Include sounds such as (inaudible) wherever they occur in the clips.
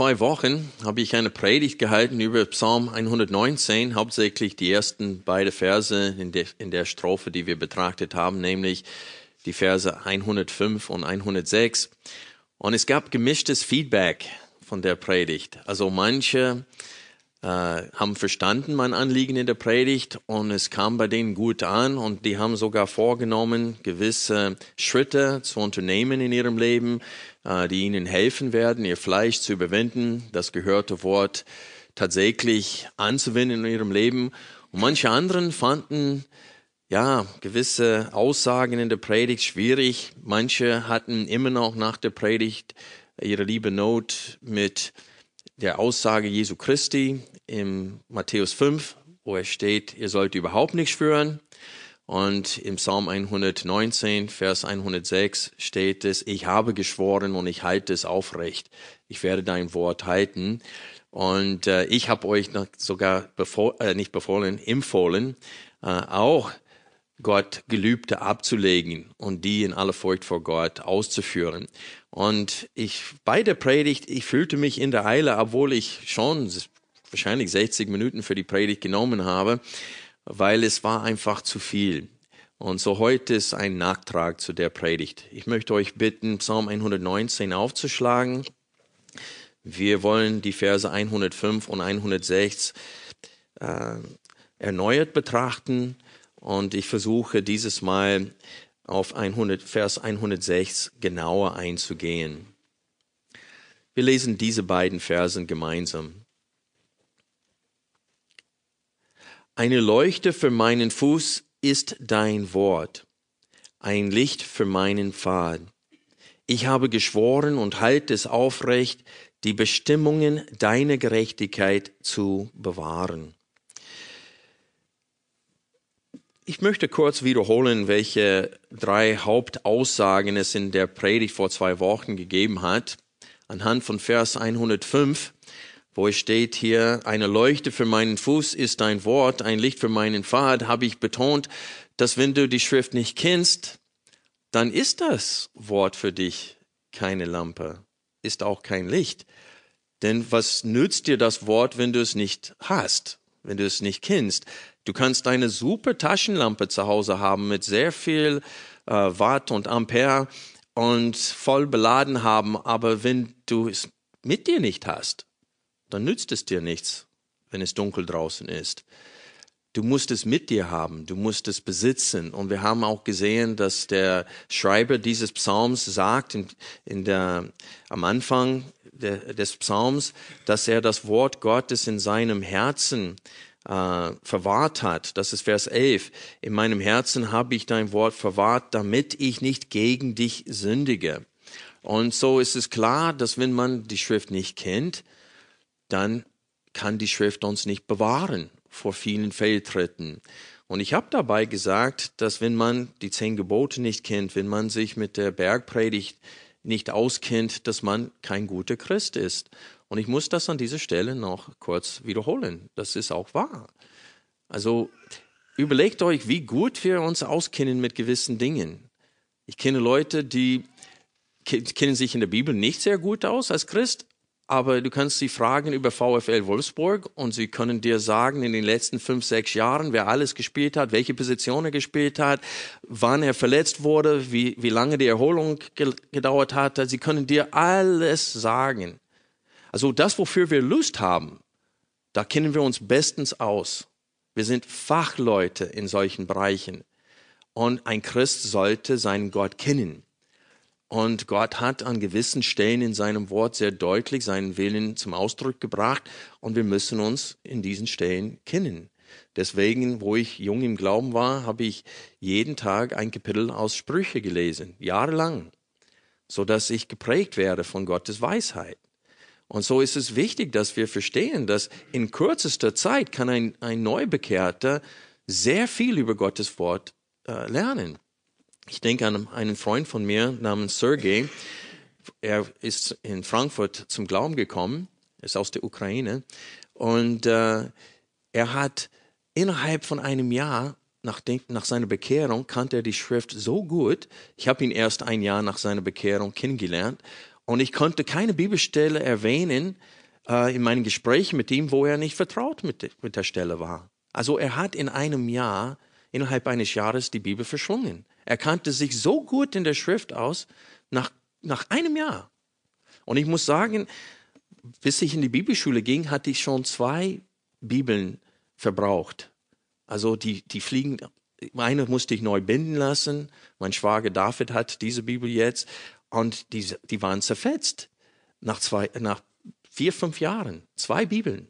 Zwei Wochen habe ich eine Predigt gehalten über Psalm 119, hauptsächlich die ersten beiden Verse in der, in der Strophe, die wir betrachtet haben, nämlich die Verse 105 und 106. Und es gab gemischtes Feedback von der Predigt. Also manche äh, haben verstanden mein Anliegen in der Predigt und es kam bei denen gut an und die haben sogar vorgenommen, gewisse Schritte zu unternehmen in ihrem Leben, äh, die ihnen helfen werden, ihr Fleisch zu überwinden, das gehörte Wort tatsächlich anzuwenden in ihrem Leben. Und manche anderen fanden ja gewisse Aussagen in der Predigt schwierig. Manche hatten immer noch nach der Predigt ihre liebe Not mit der Aussage Jesu Christi im Matthäus 5, wo es steht, ihr sollt überhaupt nicht schwören. Und im Psalm 119, Vers 106 steht es, ich habe geschworen und ich halte es aufrecht. Ich werde dein Wort halten. Und äh, ich habe euch sogar bevor, äh, nicht befohlen, empfohlen, äh, auch Gott Gelübde abzulegen und die in aller Furcht vor Gott auszuführen. Und ich bei der Predigt, ich fühlte mich in der Eile, obwohl ich schon wahrscheinlich 60 Minuten für die Predigt genommen habe, weil es war einfach zu viel. Und so heute ist ein Nachtrag zu der Predigt. Ich möchte euch bitten, Psalm 119 aufzuschlagen. Wir wollen die Verse 105 und 106 äh, erneuert betrachten und ich versuche dieses Mal auf 100, Vers 106 genauer einzugehen. Wir lesen diese beiden Versen gemeinsam. Eine Leuchte für meinen Fuß ist dein Wort, ein Licht für meinen Pfad. Ich habe geschworen und halte es aufrecht, die Bestimmungen deiner Gerechtigkeit zu bewahren. Ich möchte kurz wiederholen, welche drei Hauptaussagen es in der Predigt vor zwei Wochen gegeben hat. Anhand von Vers 105, wo es steht hier, eine Leuchte für meinen Fuß ist dein Wort, ein Licht für meinen Pfad, habe ich betont, dass wenn du die Schrift nicht kennst, dann ist das Wort für dich keine Lampe, ist auch kein Licht. Denn was nützt dir das Wort, wenn du es nicht hast, wenn du es nicht kennst? Du kannst eine super Taschenlampe zu Hause haben mit sehr viel äh, Watt und Ampere und voll beladen haben, aber wenn du es mit dir nicht hast, dann nützt es dir nichts, wenn es dunkel draußen ist. Du musst es mit dir haben, du musst es besitzen. Und wir haben auch gesehen, dass der Schreiber dieses Psalms sagt in, in der, am Anfang de, des Psalms, dass er das Wort Gottes in seinem Herzen äh, verwahrt hat. Das ist Vers 11. In meinem Herzen habe ich dein Wort verwahrt, damit ich nicht gegen dich sündige. Und so ist es klar, dass wenn man die Schrift nicht kennt, dann kann die Schrift uns nicht bewahren vor vielen Fehltritten. Und ich habe dabei gesagt, dass wenn man die zehn Gebote nicht kennt, wenn man sich mit der Bergpredigt nicht auskennt, dass man kein guter Christ ist. Und ich muss das an dieser Stelle noch kurz wiederholen. Das ist auch wahr. Also überlegt euch, wie gut wir uns auskennen mit gewissen Dingen. Ich kenne Leute, die kennen sich in der Bibel nicht sehr gut aus als Christ, aber du kannst sie fragen über VfL Wolfsburg und sie können dir sagen, in den letzten fünf, sechs Jahren, wer alles gespielt hat, welche Position er gespielt hat, wann er verletzt wurde, wie, wie lange die Erholung gedauert hat. Sie können dir alles sagen. Also das, wofür wir Lust haben, da kennen wir uns bestens aus. Wir sind Fachleute in solchen Bereichen. Und ein Christ sollte seinen Gott kennen. Und Gott hat an gewissen Stellen in seinem Wort sehr deutlich seinen Willen zum Ausdruck gebracht. Und wir müssen uns in diesen Stellen kennen. Deswegen, wo ich jung im Glauben war, habe ich jeden Tag ein Kapitel aus Sprüche gelesen, jahrelang, so dass ich geprägt werde von Gottes Weisheit. Und so ist es wichtig, dass wir verstehen, dass in kürzester Zeit kann ein, ein Neubekehrter sehr viel über Gottes Wort äh, lernen. Ich denke an einen Freund von mir namens Sergei. Er ist in Frankfurt zum Glauben gekommen, ist aus der Ukraine. Und äh, er hat innerhalb von einem Jahr nach, nach seiner Bekehrung kannte er die Schrift so gut. Ich habe ihn erst ein Jahr nach seiner Bekehrung kennengelernt und ich konnte keine Bibelstelle erwähnen äh, in meinen Gesprächen mit ihm, wo er nicht vertraut mit, mit der Stelle war. Also er hat in einem Jahr, innerhalb eines Jahres die Bibel verschlungen. Er kannte sich so gut in der Schrift aus, nach, nach einem Jahr. Und ich muss sagen, bis ich in die Bibelschule ging, hatte ich schon zwei Bibeln verbraucht. Also die, die fliegen, eine musste ich neu binden lassen. Mein Schwager David hat diese Bibel jetzt und die, die waren zerfetzt nach, zwei, nach vier, fünf Jahren. Zwei Bibeln.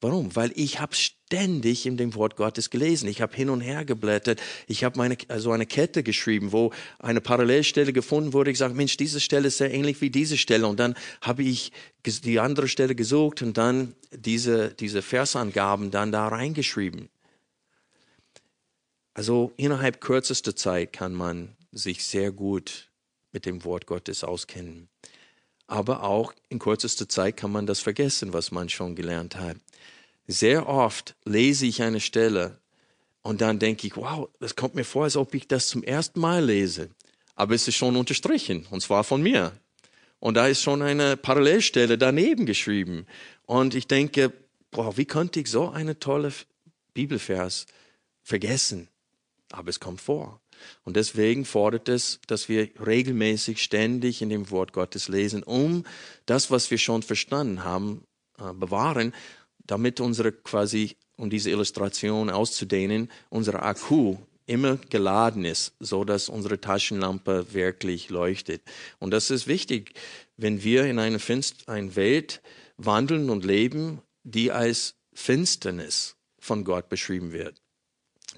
Warum? Weil ich habe ständig in dem Wort Gottes gelesen. Ich habe hin und her geblättert. Ich habe meine also eine Kette geschrieben, wo eine Parallelstelle gefunden wurde. Ich sage, Mensch, diese Stelle ist sehr ähnlich wie diese Stelle. Und dann habe ich die andere Stelle gesucht und dann diese diese Versangaben dann da reingeschrieben. Also innerhalb kürzester Zeit kann man sich sehr gut mit dem Wort Gottes auskennen. Aber auch in kürzester Zeit kann man das vergessen, was man schon gelernt hat. Sehr oft lese ich eine Stelle und dann denke ich, wow, das kommt mir vor, als ob ich das zum ersten Mal lese. Aber es ist schon unterstrichen, und zwar von mir. Und da ist schon eine Parallelstelle daneben geschrieben. Und ich denke, boah, wie konnte ich so eine tolle Bibelvers vergessen? Aber es kommt vor. Und deswegen fordert es, dass wir regelmäßig, ständig in dem Wort Gottes lesen, um das, was wir schon verstanden haben, äh, bewahren, damit unsere quasi, um diese Illustration auszudehnen, unser Akku immer geladen ist, so dass unsere Taschenlampe wirklich leuchtet. Und das ist wichtig, wenn wir in einer Finst eine Welt wandeln und leben, die als Finsternis von Gott beschrieben wird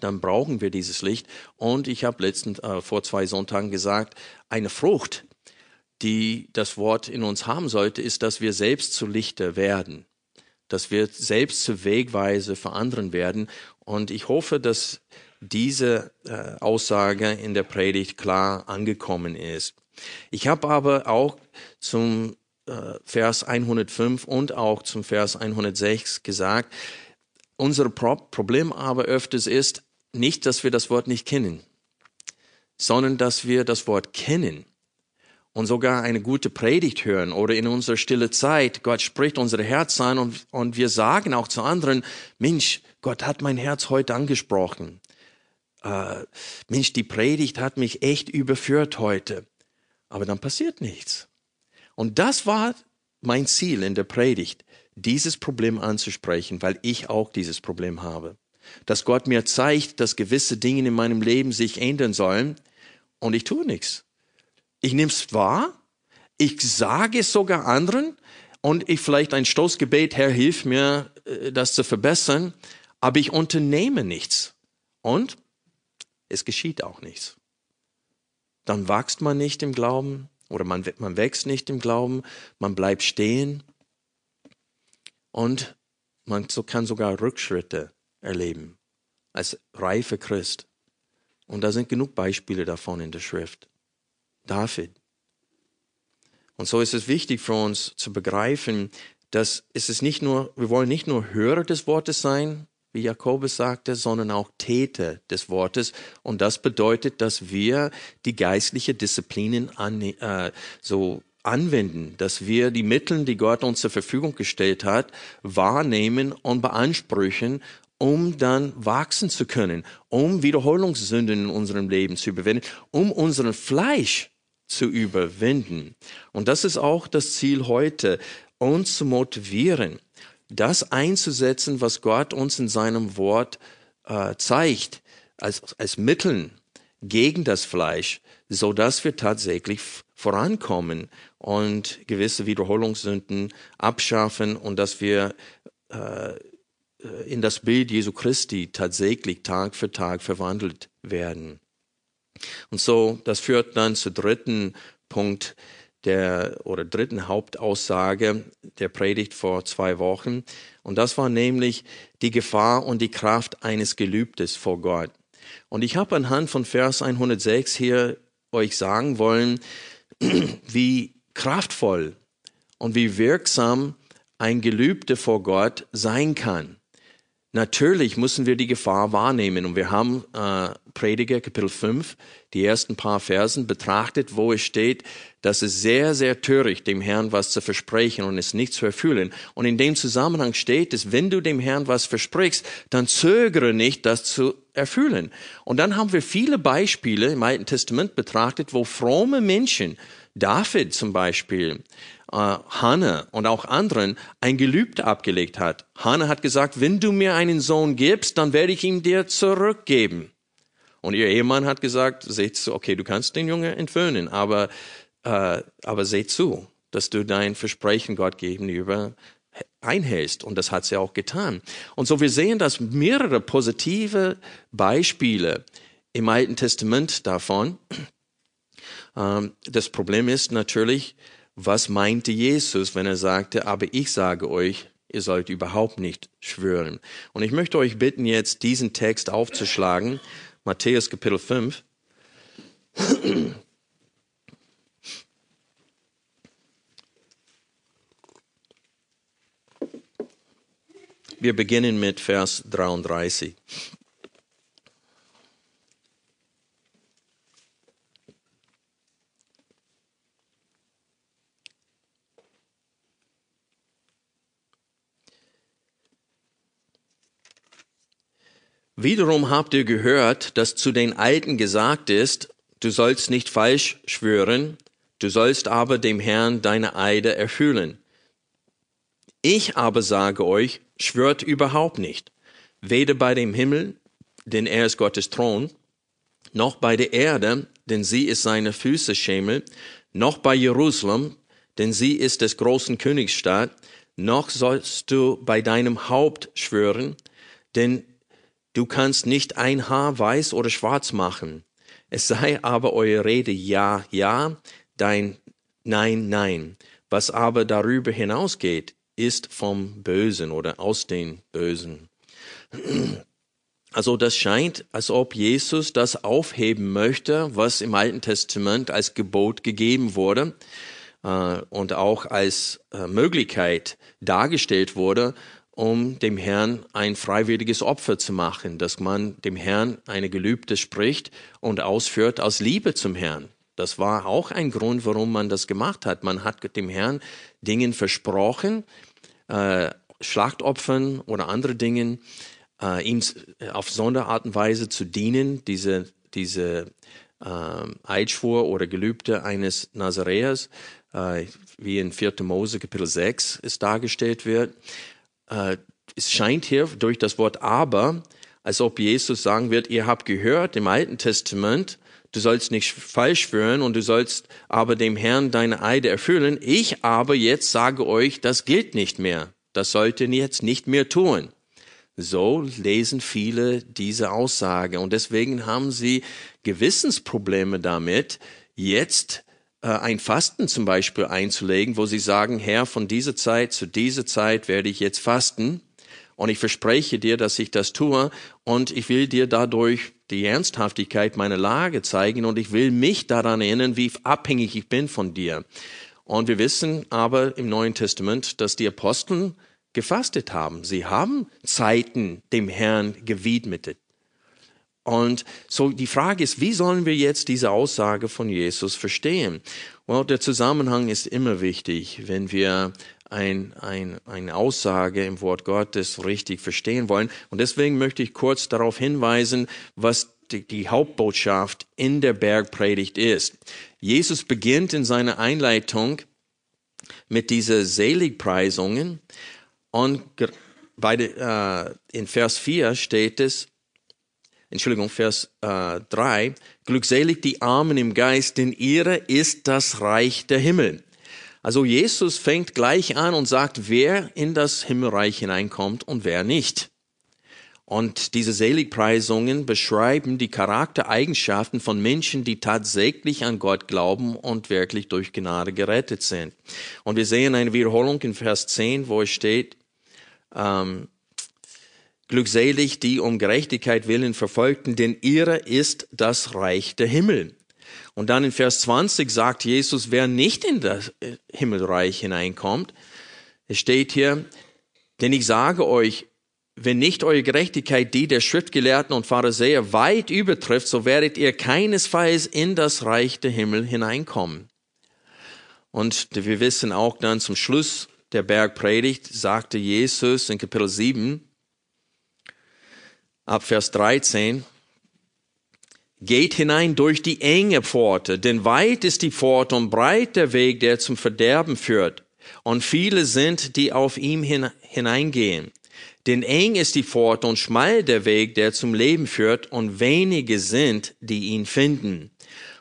dann brauchen wir dieses Licht. Und ich habe letztens äh, vor zwei Sonntagen gesagt, eine Frucht, die das Wort in uns haben sollte, ist, dass wir selbst zu Lichter werden, dass wir selbst zur Wegweise für anderen werden. Und ich hoffe, dass diese äh, Aussage in der Predigt klar angekommen ist. Ich habe aber auch zum äh, Vers 105 und auch zum Vers 106 gesagt, unser Problem aber öfters ist, nicht, dass wir das Wort nicht kennen, sondern dass wir das Wort kennen und sogar eine gute Predigt hören oder in unserer stille Zeit, Gott spricht unser Herz an und, und wir sagen auch zu anderen, Mensch, Gott hat mein Herz heute angesprochen. Äh, Mensch, die Predigt hat mich echt überführt heute. Aber dann passiert nichts. Und das war mein Ziel in der Predigt, dieses Problem anzusprechen, weil ich auch dieses Problem habe dass Gott mir zeigt, dass gewisse Dinge in meinem Leben sich ändern sollen. Und ich tue nichts. Ich nehme es wahr, ich sage es sogar anderen. Und ich vielleicht ein Stoßgebet, Herr, hilf mir, äh, das zu verbessern, aber ich unternehme nichts. Und es geschieht auch nichts. Dann wächst man nicht im Glauben oder man, man wächst nicht im Glauben, man bleibt stehen. Und man kann sogar Rückschritte erleben als reifer Christ. Und da sind genug Beispiele davon in der Schrift. David. Und so ist es wichtig für uns zu begreifen, dass es ist nicht nur, wir wollen nicht nur Hörer des Wortes sein, wie Jakobus sagte, sondern auch Täter des Wortes. Und das bedeutet, dass wir die geistliche Disziplinen an, äh, so anwenden, dass wir die Mittel, die Gott uns zur Verfügung gestellt hat, wahrnehmen und beanspruchen um dann wachsen zu können, um Wiederholungssünden in unserem Leben zu überwinden, um unseren Fleisch zu überwinden. Und das ist auch das Ziel heute, uns zu motivieren, das einzusetzen, was Gott uns in seinem Wort äh, zeigt, als, als Mitteln gegen das Fleisch, so dass wir tatsächlich vorankommen und gewisse Wiederholungssünden abschaffen und dass wir äh, in das Bild Jesu Christi tatsächlich Tag für Tag verwandelt werden. Und so, das führt dann zu dritten Punkt, der oder dritten Hauptaussage der Predigt vor zwei Wochen. Und das war nämlich die Gefahr und die Kraft eines Gelübdes vor Gott. Und ich habe anhand von Vers 106 hier euch sagen wollen, (clears throat) wie kraftvoll und wie wirksam ein Gelübde vor Gott sein kann. Natürlich müssen wir die Gefahr wahrnehmen und wir haben äh, Prediger Kapitel 5, die ersten paar Versen betrachtet, wo es steht, dass es sehr, sehr töricht, dem Herrn was zu versprechen und es nicht zu erfüllen. Und in dem Zusammenhang steht es, wenn du dem Herrn was versprichst, dann zögere nicht, das zu erfüllen. Und dann haben wir viele Beispiele im Alten Testament betrachtet, wo fromme Menschen, David zum Beispiel, äh, Hanne und auch anderen ein Gelübde abgelegt hat. Hanne hat gesagt, wenn du mir einen Sohn gibst, dann werde ich ihn dir zurückgeben. Und ihr Ehemann hat gesagt, seht zu, okay, du kannst den Jungen entwöhnen, aber, äh, aber seht zu, dass du dein Versprechen Gott gegenüber einhältst. Und das hat sie auch getan. Und so wir sehen, dass mehrere positive Beispiele im Alten Testament davon. Ähm, das Problem ist natürlich, was meinte Jesus, wenn er sagte, aber ich sage euch, ihr sollt überhaupt nicht schwören. Und ich möchte euch bitten, jetzt diesen Text aufzuschlagen, Matthäus Kapitel 5. Wir beginnen mit Vers 33. Wiederum habt ihr gehört, dass zu den Alten gesagt ist, du sollst nicht falsch schwören, du sollst aber dem Herrn deine Eide erfüllen. Ich aber sage euch, schwört überhaupt nicht, weder bei dem Himmel, denn er ist Gottes Thron, noch bei der Erde, denn sie ist seine Füße Schemel, noch bei Jerusalem, denn sie ist des großen Königsstadt, noch sollst du bei deinem Haupt schwören, denn Du kannst nicht ein Haar weiß oder schwarz machen. Es sei aber eure Rede ja, ja, dein Nein, nein. Was aber darüber hinausgeht, ist vom Bösen oder aus den Bösen. Also das scheint, als ob Jesus das aufheben möchte, was im Alten Testament als Gebot gegeben wurde äh, und auch als äh, Möglichkeit dargestellt wurde, um dem Herrn ein freiwilliges Opfer zu machen, dass man dem Herrn eine Gelübde spricht und ausführt aus Liebe zum Herrn. Das war auch ein Grund, warum man das gemacht hat. Man hat dem Herrn Dingen versprochen, äh, Schlachtopfern oder andere Dingen, äh, ihm auf Sonderart und Weise zu dienen, diese, diese äh, Eidschwur oder Gelübde eines Nazaräers, äh, wie in 4. Mose Kapitel 6 es dargestellt wird äh, es scheint hier durch das Wort aber, als ob Jesus sagen wird, ihr habt gehört im Alten Testament, du sollst nicht falsch führen und du sollst aber dem Herrn deine Eide erfüllen. Ich aber jetzt sage euch, das gilt nicht mehr. Das sollt ihr jetzt nicht mehr tun. So lesen viele diese Aussage und deswegen haben sie Gewissensprobleme damit, jetzt ein Fasten zum Beispiel einzulegen, wo sie sagen, Herr, von dieser Zeit zu dieser Zeit werde ich jetzt fasten und ich verspreche dir, dass ich das tue und ich will dir dadurch die Ernsthaftigkeit meiner Lage zeigen und ich will mich daran erinnern, wie abhängig ich bin von dir. Und wir wissen aber im Neuen Testament, dass die Aposteln gefastet haben. Sie haben Zeiten dem Herrn gewidmet. Und so die Frage ist, wie sollen wir jetzt diese Aussage von Jesus verstehen? Well, der Zusammenhang ist immer wichtig, wenn wir ein, ein, eine Aussage im Wort Gottes richtig verstehen wollen. Und deswegen möchte ich kurz darauf hinweisen, was die, die Hauptbotschaft in der Bergpredigt ist. Jesus beginnt in seiner Einleitung mit dieser Seligpreisungen und bei, äh, in Vers 4 steht es, Entschuldigung, Vers äh, 3, glückselig die Armen im Geist, denn ihre ist das Reich der Himmel. Also Jesus fängt gleich an und sagt, wer in das Himmelreich hineinkommt und wer nicht. Und diese Seligpreisungen beschreiben die Charaktereigenschaften von Menschen, die tatsächlich an Gott glauben und wirklich durch Gnade gerettet sind. Und wir sehen eine Wiederholung in Vers 10, wo es steht, ähm, Glückselig die um Gerechtigkeit willen verfolgten, denn ihre ist das Reich der Himmel. Und dann in Vers 20 sagt Jesus, wer nicht in das äh, Himmelreich hineinkommt, es steht hier, denn ich sage euch, wenn nicht eure Gerechtigkeit die der Schriftgelehrten und Pharisäer weit übertrifft, so werdet ihr keinesfalls in das Reich der Himmel hineinkommen. Und wir wissen auch dann zum Schluss der Bergpredigt, sagte Jesus in Kapitel 7, ab Vers 13, Geht hinein durch die enge Pforte, denn weit ist die Pforte und breit der Weg, der zum Verderben führt. Und viele sind, die auf ihm hineingehen. Denn eng ist die Pforte und schmal der Weg, der zum Leben führt, und wenige sind, die ihn finden.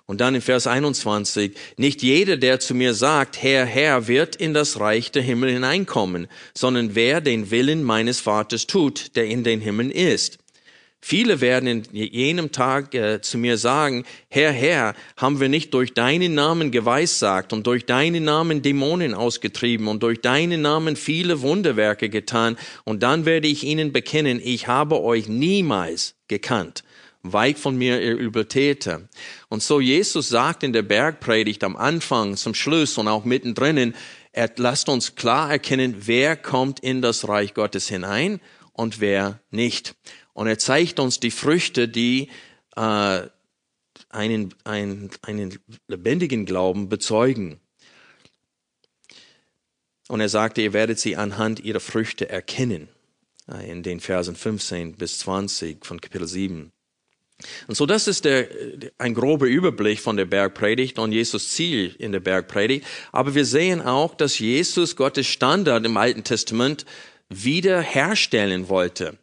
Und dann in Vers 21, nicht jeder, der zu mir sagt, Herr, Herr, wird in das Reich der Himmel hineinkommen, sondern wer den Willen meines Vaters tut, der in den Himmeln ist. Viele werden in jenem Tag äh, zu mir sagen, Herr, Herr, haben wir nicht durch deinen Namen geweissagt und durch deinen Namen Dämonen ausgetrieben und durch deinen Namen viele Wunderwerke getan? Und dann werde ich ihnen bekennen, ich habe euch niemals gekannt. Weit von mir, ihr Übeltäter. Und so Jesus sagt in der Bergpredigt am Anfang, zum Schluss und auch mittendrin, er lasst uns klar erkennen, wer kommt in das Reich Gottes hinein und wer nicht. Und er zeigt uns die Früchte, die äh, einen, einen, einen lebendigen Glauben bezeugen. Und er sagte, ihr werdet sie anhand ihrer Früchte erkennen. In den Versen 15 bis 20 von Kapitel 7. Und so, das ist der, ein grober Überblick von der Bergpredigt und Jesus Ziel in der Bergpredigt. Aber wir sehen auch, dass Jesus Gottes Standard im Alten Testament wieder herstellen wollte.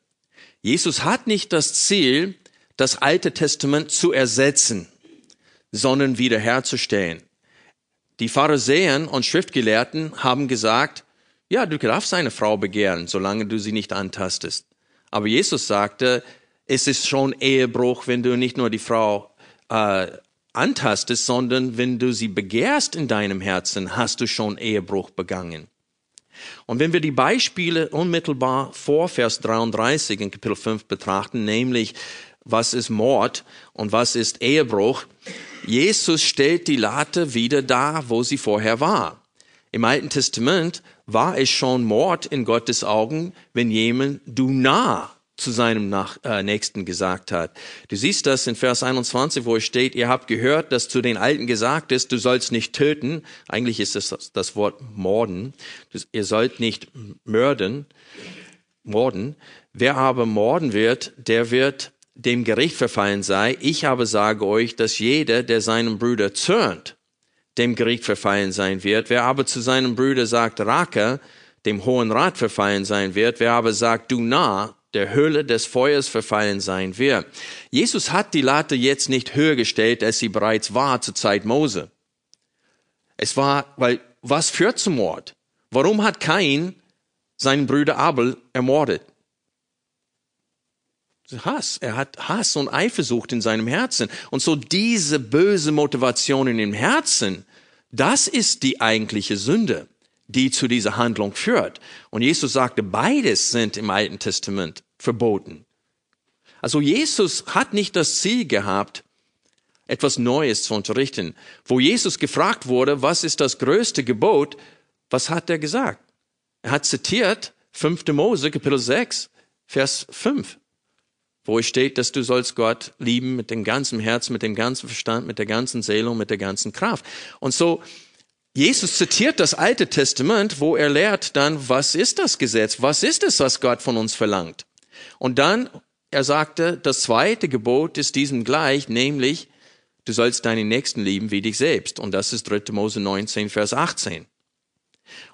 Jesus hat nicht das Ziel, das Alte Testament zu ersetzen, sondern wiederherzustellen. Die Pharisäer und Schriftgelehrten haben gesagt, ja, du darfst eine Frau begehren, solange du sie nicht antastest. Aber Jesus sagte, es ist schon Ehebruch, wenn du nicht nur die Frau äh, antastest, sondern wenn du sie begehrst in deinem Herzen, hast du schon Ehebruch begangen. Und wenn wir die Beispiele unmittelbar vor Vers 33 in Kapitel 5 betrachten, nämlich was ist Mord und was ist Ehebruch, Jesus stellt die Latte wieder da, wo sie vorher war. Im Alten Testament war es schon Mord in Gottes Augen, wenn jemand du nah zu seinem Nach äh, Nächsten gesagt hat. Du siehst das in Vers 21, wo es steht, ihr habt gehört, dass zu den Alten gesagt ist, du sollst nicht töten. Eigentlich ist das das Wort morden. ihr sollt nicht mörden, morden. Wer aber morden wird, der wird dem Gericht verfallen sei. Ich aber sage euch, dass jeder, der seinem Bruder zürnt, dem Gericht verfallen sein wird. Wer aber zu seinem Bruder sagt, Rake, dem Hohen Rat verfallen sein wird. Wer aber sagt, du nah, der Höhle des Feuers verfallen sein wird. Jesus hat die Latte jetzt nicht höher gestellt, als sie bereits war zur Zeit Mose. Es war, weil was führt zum Mord? Warum hat Kain seinen Bruder Abel ermordet? Hass. Er hat Hass und Eifersucht in seinem Herzen. Und so diese böse Motivation in dem Herzen, das ist die eigentliche Sünde die zu dieser Handlung führt. Und Jesus sagte, beides sind im Alten Testament verboten. Also Jesus hat nicht das Ziel gehabt, etwas Neues zu unterrichten. Wo Jesus gefragt wurde, was ist das größte Gebot, was hat er gesagt? Er hat zitiert 5. Mose, Kapitel 6, Vers 5, wo es steht, dass du sollst Gott lieben mit dem ganzen Herzen, mit dem ganzen Verstand, mit der ganzen Seele und mit der ganzen Kraft. Und so, Jesus zitiert das Alte Testament, wo er lehrt dann, was ist das Gesetz? Was ist es, was Gott von uns verlangt? Und dann, er sagte, das zweite Gebot ist diesem gleich, nämlich, du sollst deinen Nächsten lieben wie dich selbst. Und das ist 3. Mose 19, Vers 18.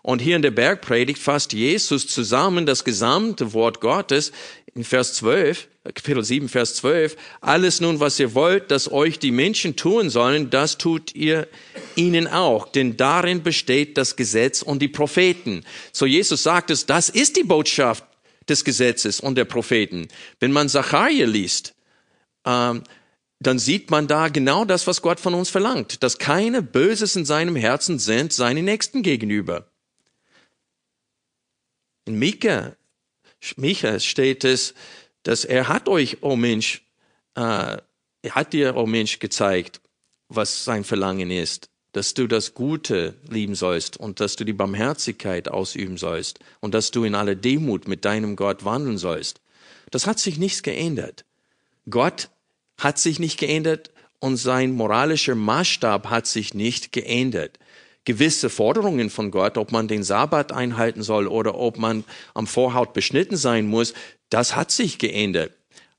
Und hier in der Bergpredigt fasst Jesus zusammen das gesamte Wort Gottes in Vers 12, Kapitel 7, Vers 12, alles nun, was ihr wollt, dass euch die Menschen tun sollen, das tut ihr ihnen auch, denn darin besteht das Gesetz und die Propheten. So Jesus sagt es, das ist die Botschaft des Gesetzes und der Propheten. Wenn man Zacharia liest, ähm, dann sieht man da genau das, was Gott von uns verlangt, dass keine Böses in seinem Herzen sind seinen Nächsten gegenüber. In Mika, Micha steht es, dass er hat euch, oh Mensch, äh, er hat dir, oh Mensch, gezeigt, was sein Verlangen ist, dass du das Gute lieben sollst und dass du die Barmherzigkeit ausüben sollst und dass du in aller Demut mit deinem Gott wandeln sollst. Das hat sich nichts geändert. Gott hat sich nicht geändert und sein moralischer Maßstab hat sich nicht geändert. Gewisse Forderungen von Gott, ob man den Sabbat einhalten soll oder ob man am Vorhaut beschnitten sein muss, das hat sich geändert.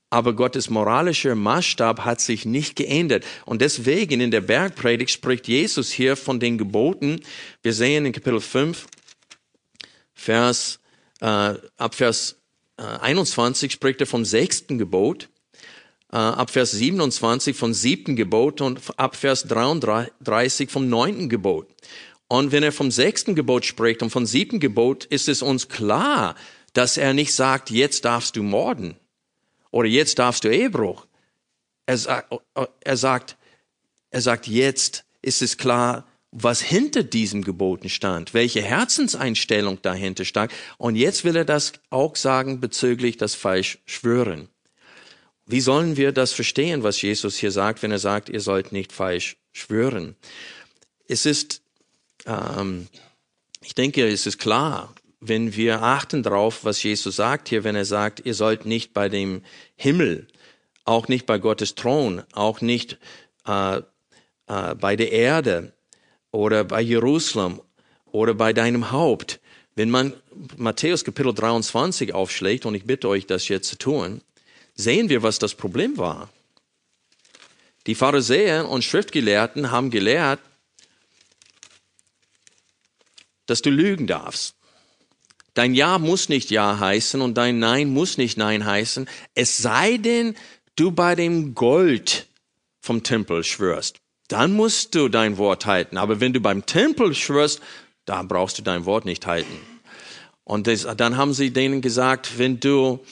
Aber Gottes moralischer Maßstab hat sich nicht geändert. Und deswegen in der Bergpredigt spricht Jesus hier von den Geboten. Wir sehen in Kapitel 5, Vers, äh, ab Vers äh, 21 spricht er vom sechsten Gebot ab Vers 27 vom siebten Gebot und ab Vers 33 vom neunten Gebot. Und wenn er vom sechsten Gebot spricht und vom siebten Gebot, ist es uns klar, dass er nicht sagt, jetzt darfst du morden oder jetzt darfst du Ehebruch. Er, sagt, er sagt, er sagt, jetzt ist es klar, was hinter diesem Geboten stand, welche Herzenseinstellung dahinter stand. Und jetzt will er das auch sagen bezüglich das falsch schwören. Wie sollen wir das verstehen, was Jesus hier sagt, wenn er sagt, ihr sollt nicht falsch schwören? Es ist, ähm, ich denke, es ist klar, wenn wir achten darauf, was Jesus sagt hier, wenn er sagt, ihr sollt nicht bei dem Himmel, auch nicht bei Gottes Thron, auch nicht äh, äh, bei der Erde oder bei Jerusalem oder bei deinem Haupt. Wenn man Matthäus Kapitel 23 aufschlägt, und ich bitte euch, das jetzt zu tun, sehen wir, was das Problem war. Die Pharisäer und Schriftgelehrten haben gelehrt, dass du lügen darfst. Dein Ja muss nicht Ja heißen und dein Nein muss nicht Nein heißen, es sei denn, du bei dem Gold vom Tempel schwörst. Dann musst du dein Wort halten. Aber wenn du beim Tempel schwörst, da brauchst du dein Wort nicht halten. Und das, dann haben sie denen gesagt, wenn du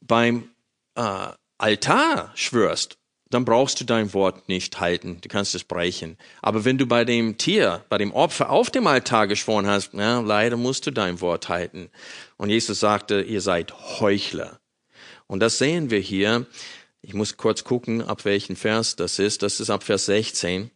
beim äh, Altar schwörst, dann brauchst du dein Wort nicht halten. Du kannst es brechen. Aber wenn du bei dem Tier, bei dem Opfer auf dem Altar geschworen hast, na, leider musst du dein Wort halten. Und Jesus sagte, ihr seid Heuchler. Und das sehen wir hier. Ich muss kurz gucken, ab welchen Vers das ist. Das ist ab Vers 16.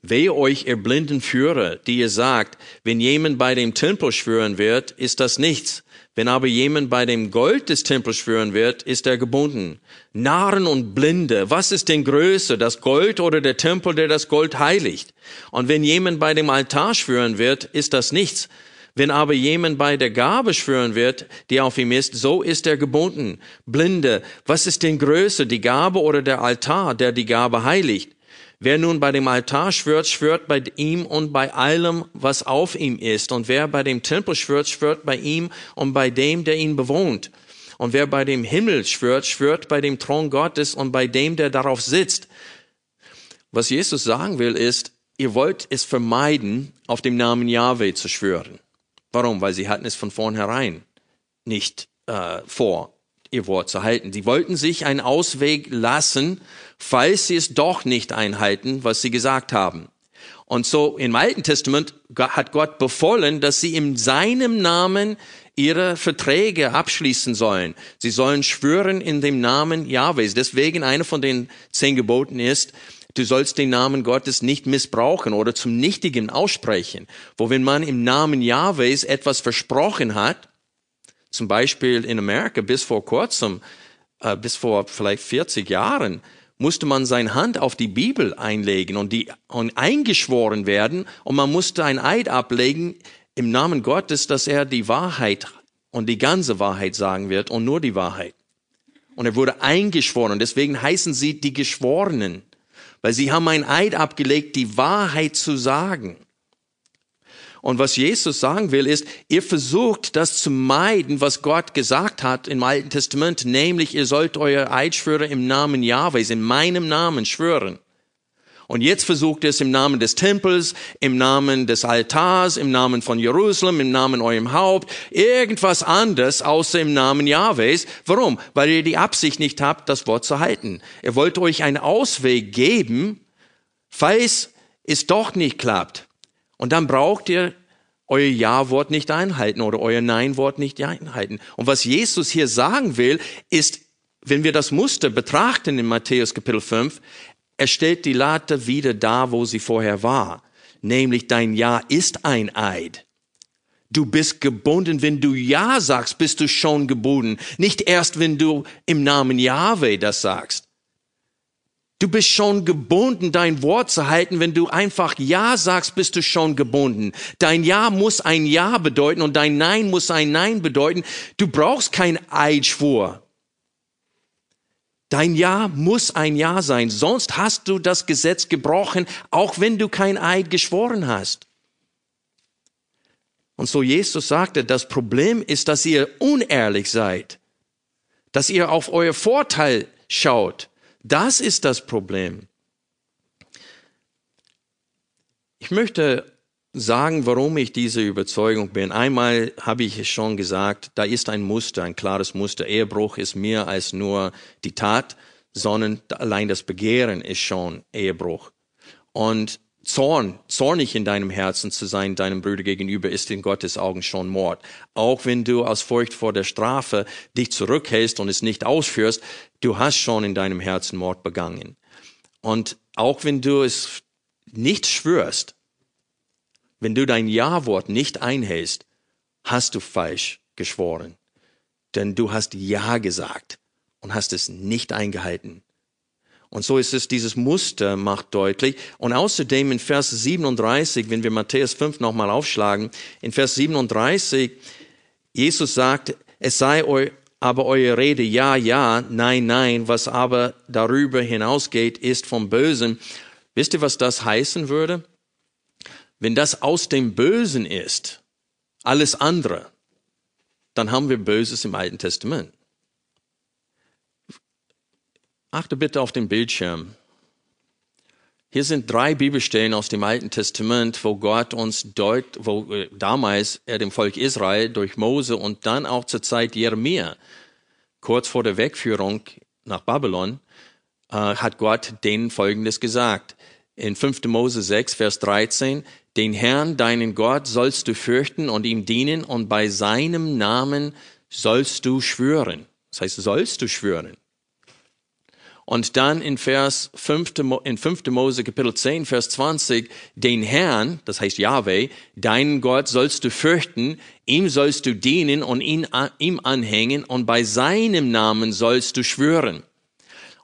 Wehe euch, ihr blinden Führer, die ihr sagt, wenn jemand bei dem Tempel schwören wird, ist das nichts. Wenn aber jemand bei dem Gold des Tempels schwören wird, ist er gebunden. Narren und Blinde, was ist denn größer, das Gold oder der Tempel, der das Gold heiligt? Und wenn jemand bei dem Altar schwören wird, ist das nichts. Wenn aber jemand bei der Gabe schwören wird, die auf ihm ist, so ist er gebunden. Blinde, was ist denn größer, die Gabe oder der Altar, der die Gabe heiligt? Wer nun bei dem Altar schwört, schwört bei ihm und bei allem, was auf ihm ist. Und wer bei dem Tempel schwört, schwört bei ihm und bei dem, der ihn bewohnt. Und wer bei dem Himmel schwört, schwört bei dem Thron Gottes und bei dem, der darauf sitzt. Was Jesus sagen will, ist, ihr wollt es vermeiden, auf dem Namen Yahweh zu schwören. Warum? Weil sie hatten es von vornherein nicht äh, vor ihr Wort zu halten. Sie wollten sich einen Ausweg lassen, falls sie es doch nicht einhalten, was sie gesagt haben. Und so im Alten Testament hat Gott befohlen, dass sie in seinem Namen ihre Verträge abschließen sollen. Sie sollen schwören in dem Namen Jahwes. Deswegen eine von den zehn Geboten ist, du sollst den Namen Gottes nicht missbrauchen oder zum Nichtigen aussprechen. Wo wenn man im Namen Jahwes etwas versprochen hat, zum Beispiel in Amerika bis vor kurzem, äh, bis vor vielleicht 40 Jahren, musste man seine Hand auf die Bibel einlegen und, die, und eingeschworen werden und man musste ein Eid ablegen im Namen Gottes, dass er die Wahrheit und die ganze Wahrheit sagen wird und nur die Wahrheit. Und er wurde eingeschworen und deswegen heißen sie die Geschworenen, weil sie haben ein Eid abgelegt, die Wahrheit zu sagen. Und was Jesus sagen will, ist, ihr versucht das zu meiden, was Gott gesagt hat im Alten Testament, nämlich ihr sollt euer Eid schwören im Namen Jahwes, in meinem Namen schwören. Und jetzt versucht es im Namen des Tempels, im Namen des Altars, im Namen von Jerusalem, im Namen eurem Haupt, irgendwas anderes außer im Namen Jahwes. Warum? Weil ihr die Absicht nicht habt, das Wort zu halten. Er wollte euch einen Ausweg geben, falls es doch nicht klappt. Und dann braucht ihr euer Ja-Wort nicht einhalten oder euer Nein-Wort nicht einhalten. Und was Jesus hier sagen will, ist, wenn wir das Muster betrachten in Matthäus Kapitel 5, er stellt die Latte wieder da, wo sie vorher war. Nämlich dein Ja ist ein Eid. Du bist gebunden, wenn du Ja sagst, bist du schon gebunden. Nicht erst, wenn du im Namen Yahweh das sagst. Du bist schon gebunden, dein Wort zu halten. Wenn du einfach Ja sagst, bist du schon gebunden. Dein Ja muss ein Ja bedeuten und dein Nein muss ein Nein bedeuten. Du brauchst kein Eidschwur. Dein Ja muss ein Ja sein, sonst hast du das Gesetz gebrochen, auch wenn du kein Eid geschworen hast. Und so Jesus sagte, das Problem ist, dass ihr unehrlich seid, dass ihr auf euer Vorteil schaut. Das ist das Problem. Ich möchte sagen, warum ich diese Überzeugung bin. Einmal habe ich es schon gesagt, da ist ein Muster, ein klares Muster. Ehebruch ist mehr als nur die Tat, sondern allein das Begehren ist schon Ehebruch. Und Zorn, zornig in deinem Herzen zu sein, deinem Bruder gegenüber, ist in Gottes Augen schon Mord. Auch wenn du aus Furcht vor der Strafe dich zurückhältst und es nicht ausführst, du hast schon in deinem Herzen Mord begangen. Und auch wenn du es nicht schwörst, wenn du dein Ja-Wort nicht einhältst, hast du falsch geschworen. Denn du hast Ja gesagt und hast es nicht eingehalten. Und so ist es, dieses Muster macht deutlich. Und außerdem in Vers 37, wenn wir Matthäus 5 nochmal aufschlagen, in Vers 37, Jesus sagt, es sei eu, aber eure Rede ja, ja, nein, nein, was aber darüber hinausgeht, ist vom Bösen. Wisst ihr, was das heißen würde? Wenn das aus dem Bösen ist, alles andere, dann haben wir Böses im Alten Testament. Achte bitte auf den Bildschirm. Hier sind drei Bibelstellen aus dem Alten Testament, wo Gott uns deut, wo äh, damals er dem Volk Israel durch Mose und dann auch zur Zeit Jeremia, kurz vor der Wegführung nach Babylon, äh, hat Gott denen Folgendes gesagt. In 5. Mose 6, Vers 13, den Herrn, deinen Gott, sollst du fürchten und ihm dienen und bei seinem Namen sollst du schwören. Das heißt, sollst du schwören. Und dann in Vers 5. in 5. Mose Kapitel 10, Vers 20, den Herrn, das heißt Yahweh, deinen Gott sollst du fürchten, ihm sollst du dienen und ihn, ihm anhängen und bei seinem Namen sollst du schwören.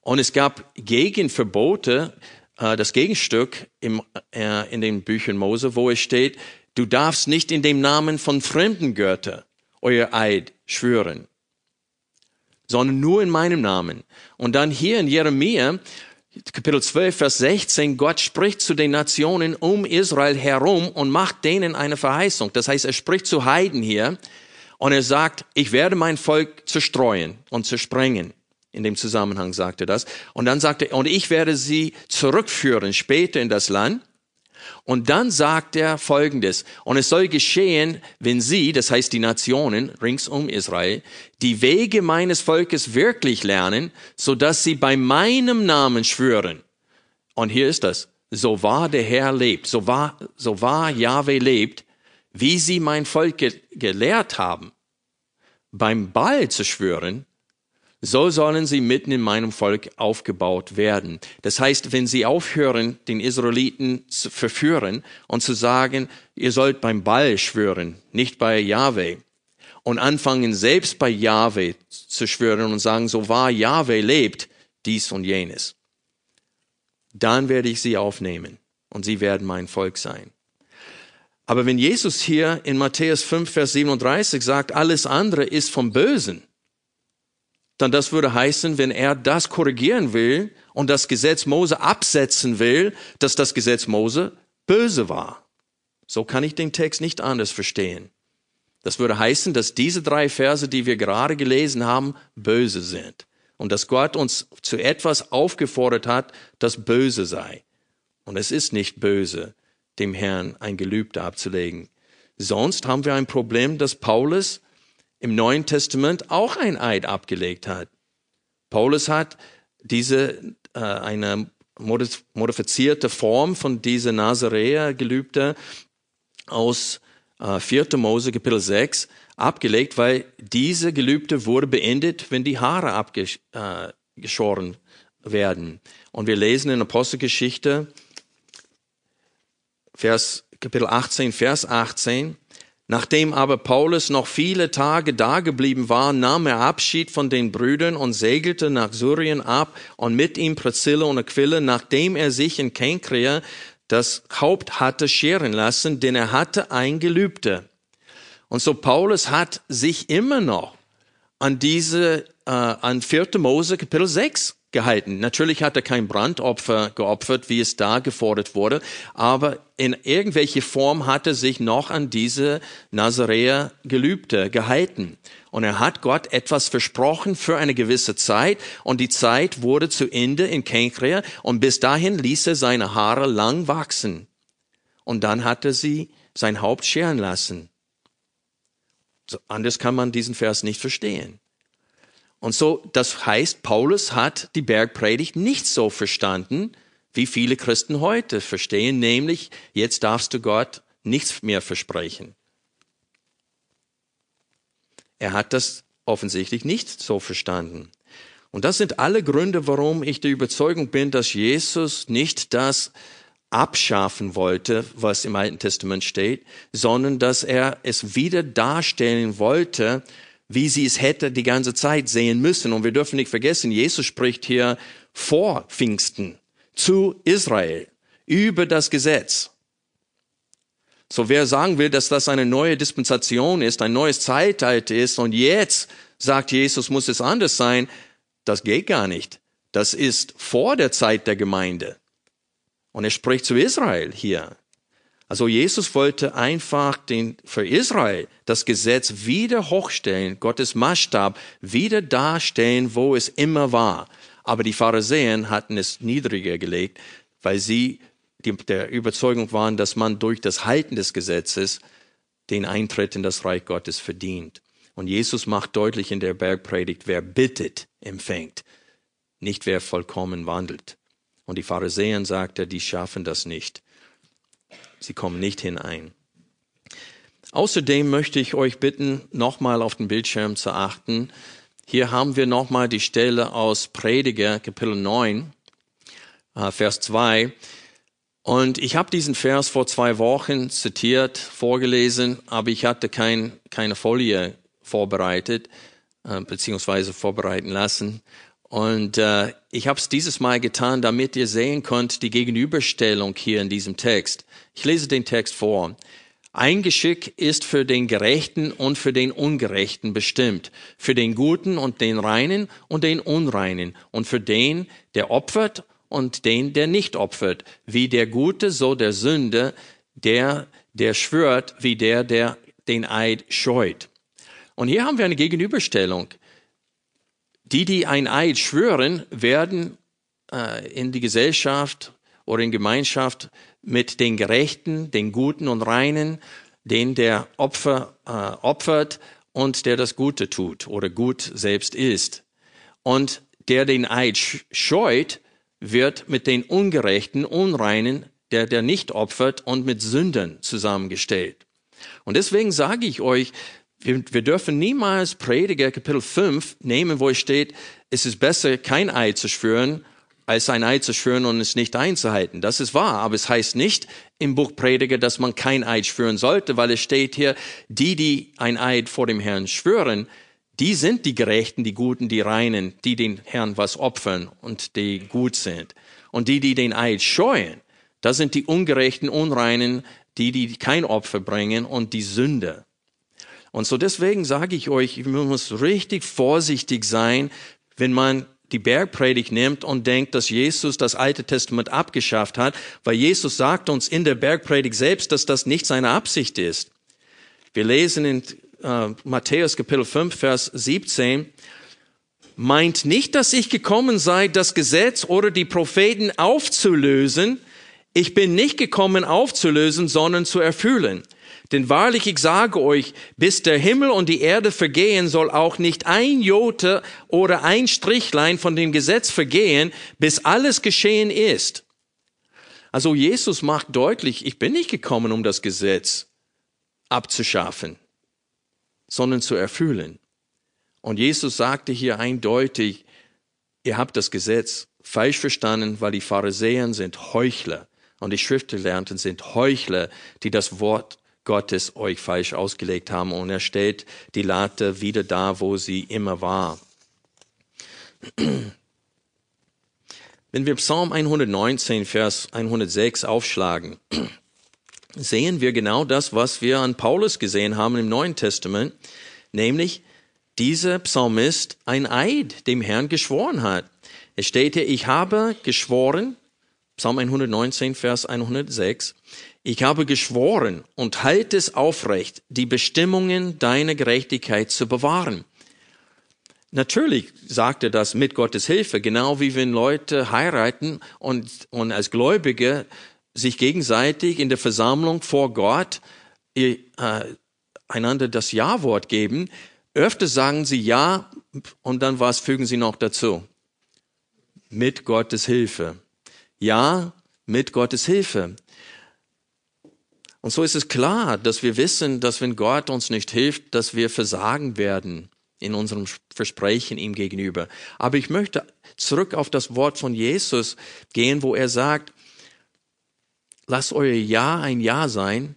Und es gab Gegenverbote, äh, das Gegenstück im, äh, in den Büchern Mose, wo es steht, du darfst nicht in dem Namen von fremden Götter euer Eid schwören, sondern nur in meinem Namen. Und dann hier in Jeremia, Kapitel 12, Vers 16, Gott spricht zu den Nationen um Israel herum und macht denen eine Verheißung. Das heißt, er spricht zu Heiden hier und er sagt, ich werde mein Volk zerstreuen und zersprengen. In dem Zusammenhang sagt er das. Und dann sagt er, und ich werde sie zurückführen später in das Land. Und dann sagt er Folgendes, und es soll geschehen, wenn sie, das heißt die Nationen rings um Israel, die Wege meines Volkes wirklich lernen, so dass sie bei meinem Namen schwören. Und hier ist das, so wahr der Herr lebt, so wahr, so wahr Yahweh lebt, wie sie mein Volk ge gelehrt haben, beim Ball zu schwören, so sollen sie mitten in meinem Volk aufgebaut werden. Das heißt, wenn sie aufhören, den Israeliten zu verführen und zu sagen, ihr sollt beim Ball schwören, nicht bei Yahweh, und anfangen selbst bei Yahweh zu schwören und sagen, so wahr Yahweh lebt, dies und jenes, dann werde ich sie aufnehmen und sie werden mein Volk sein. Aber wenn Jesus hier in Matthäus 5, Vers 37 sagt, alles andere ist vom Bösen, dann das würde heißen, wenn er das korrigieren will und das Gesetz Mose absetzen will, dass das Gesetz Mose böse war. So kann ich den Text nicht anders verstehen. Das würde heißen, dass diese drei Verse, die wir gerade gelesen haben, böse sind. Und dass Gott uns zu etwas aufgefordert hat, das böse sei. Und es ist nicht böse, dem Herrn ein Gelübde abzulegen. Sonst haben wir ein Problem, dass Paulus im Neuen Testament auch ein Eid abgelegt hat. Paulus hat diese äh, eine modifizierte Form von dieser Nazaräer-Gelübde aus äh, 4. Mose Kapitel 6 abgelegt, weil diese Gelübde wurde beendet, wenn die Haare abgeschoren äh, werden. Und wir lesen in Apostelgeschichte Vers, Kapitel 18, Vers 18. Nachdem aber Paulus noch viele Tage dageblieben war, nahm er Abschied von den Brüdern und segelte nach Syrien ab und mit ihm Priscilla und Aquila, nachdem er sich in Kenkrea das Haupt hatte scheren lassen, denn er hatte ein Gelübde. Und so Paulus hat sich immer noch an diese, äh, an 4. Mose Kapitel 6 gehalten. Natürlich hat er kein Brandopfer geopfert, wie es da gefordert wurde, aber in irgendwelche Form hat er sich noch an diese Nazaräer Gelübde gehalten. Und er hat Gott etwas versprochen für eine gewisse Zeit und die Zeit wurde zu Ende in Kenkrea und bis dahin ließ er seine Haare lang wachsen. Und dann hat er sie sein Haupt scheren lassen. So, anders kann man diesen Vers nicht verstehen. Und so, das heißt, Paulus hat die Bergpredigt nicht so verstanden, wie viele Christen heute verstehen, nämlich, jetzt darfst du Gott nichts mehr versprechen. Er hat das offensichtlich nicht so verstanden. Und das sind alle Gründe, warum ich der Überzeugung bin, dass Jesus nicht das abschaffen wollte, was im Alten Testament steht, sondern dass er es wieder darstellen wollte, wie sie es hätte die ganze Zeit sehen müssen. Und wir dürfen nicht vergessen, Jesus spricht hier vor Pfingsten zu Israel über das Gesetz. So wer sagen will, dass das eine neue Dispensation ist, ein neues Zeitalter ist und jetzt sagt Jesus, muss es anders sein, das geht gar nicht. Das ist vor der Zeit der Gemeinde. Und er spricht zu Israel hier. Also Jesus wollte einfach den, für Israel das Gesetz wieder hochstellen, Gottes Maßstab wieder darstellen, wo es immer war. Aber die Pharisäer hatten es niedriger gelegt, weil sie die, der Überzeugung waren, dass man durch das Halten des Gesetzes den Eintritt in das Reich Gottes verdient. Und Jesus macht deutlich in der Bergpredigt, wer bittet, empfängt, nicht wer vollkommen wandelt. Und die Pharisäer sagte, die schaffen das nicht. Sie kommen nicht hinein. Außerdem möchte ich euch bitten, nochmal auf den Bildschirm zu achten. Hier haben wir nochmal die Stelle aus Prediger, Kapitel 9, äh, Vers 2. Und ich habe diesen Vers vor zwei Wochen zitiert, vorgelesen, aber ich hatte kein, keine Folie vorbereitet, äh, beziehungsweise vorbereiten lassen. Und äh, ich habe es dieses Mal getan, damit ihr sehen könnt, die Gegenüberstellung hier in diesem Text. Ich lese den Text vor. Ein Geschick ist für den Gerechten und für den Ungerechten bestimmt, für den Guten und den Reinen und den Unreinen und für den, der opfert und den, der nicht opfert, wie der Gute, so der Sünde, der, der schwört, wie der, der den Eid scheut. Und hier haben wir eine Gegenüberstellung. Die, die ein Eid schwören, werden äh, in die Gesellschaft oder in Gemeinschaft mit den Gerechten, den Guten und Reinen, den der Opfer äh, opfert und der das Gute tut oder gut selbst ist. Und der den Eid scheut, wird mit den Ungerechten, Unreinen, der der nicht opfert und mit Sündern zusammengestellt. Und deswegen sage ich euch, wir, wir dürfen niemals Prediger Kapitel 5 nehmen, wo es steht, es ist besser, kein Eid zu schwören, als ein Eid zu schwören und es nicht einzuhalten. Das ist wahr, aber es heißt nicht im Buch Prediger, dass man kein Eid schwören sollte, weil es steht hier, die, die ein Eid vor dem Herrn schwören, die sind die Gerechten, die Guten, die Reinen, die den Herrn was opfern und die gut sind. Und die, die den Eid scheuen, das sind die Ungerechten, Unreinen, die, die kein Opfer bringen und die Sünder. Und so deswegen sage ich euch, man muss richtig vorsichtig sein, wenn man die Bergpredigt nimmt und denkt, dass Jesus das Alte Testament abgeschafft hat, weil Jesus sagt uns in der Bergpredigt selbst, dass das nicht seine Absicht ist. Wir lesen in äh, Matthäus Kapitel 5, Vers 17, meint nicht, dass ich gekommen sei, das Gesetz oder die Propheten aufzulösen. Ich bin nicht gekommen aufzulösen, sondern zu erfüllen. Denn wahrlich, ich sage euch, bis der Himmel und die Erde vergehen, soll auch nicht ein Jote oder ein Strichlein von dem Gesetz vergehen, bis alles geschehen ist. Also Jesus macht deutlich, ich bin nicht gekommen, um das Gesetz abzuschaffen, sondern zu erfüllen. Und Jesus sagte hier eindeutig, ihr habt das Gesetz falsch verstanden, weil die Pharisäer sind Heuchler und die Schriftgelernten sind Heuchler, die das Wort Gottes euch falsch ausgelegt haben. Und er stellt die Latte wieder da, wo sie immer war. Wenn wir Psalm 119, Vers 106 aufschlagen, sehen wir genau das, was wir an Paulus gesehen haben im Neuen Testament, nämlich dieser Psalmist ein Eid dem Herrn geschworen hat. Es steht hier, ich habe geschworen, Psalm 119, Vers 106, ich habe geschworen und halte es aufrecht, die Bestimmungen deiner Gerechtigkeit zu bewahren. Natürlich sagt er das mit Gottes Hilfe, genau wie wenn Leute heiraten und, und als Gläubige sich gegenseitig in der Versammlung vor Gott äh, einander das Ja-Wort geben. Öfter sagen sie Ja und dann was fügen sie noch dazu? Mit Gottes Hilfe. Ja, mit Gottes Hilfe. Und so ist es klar, dass wir wissen, dass wenn Gott uns nicht hilft, dass wir versagen werden in unserem Versprechen ihm gegenüber. Aber ich möchte zurück auf das Wort von Jesus gehen, wo er sagt, lasst euer Ja ein Ja sein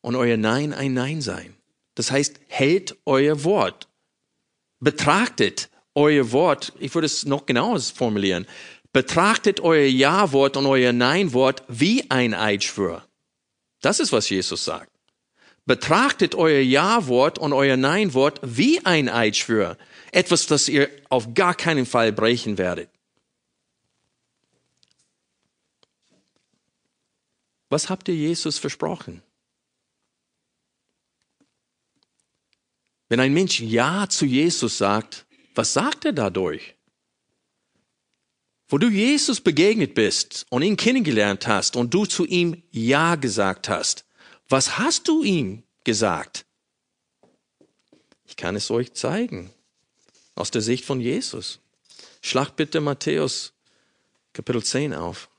und euer Nein ein Nein sein. Das heißt, hält euer Wort. Betrachtet euer Wort, ich würde es noch genauer formulieren, betrachtet euer Ja-Wort und euer Nein-Wort wie ein Eidschwur. Das ist, was Jesus sagt. Betrachtet euer Ja-Wort und euer Nein-Wort wie ein Eidschwur. Etwas, das ihr auf gar keinen Fall brechen werdet. Was habt ihr Jesus versprochen? Wenn ein Mensch Ja zu Jesus sagt, was sagt er dadurch? Wo du Jesus begegnet bist und ihn kennengelernt hast und du zu ihm Ja gesagt hast, was hast du ihm gesagt? Ich kann es euch zeigen, aus der Sicht von Jesus. Schlag bitte Matthäus Kapitel 10 auf.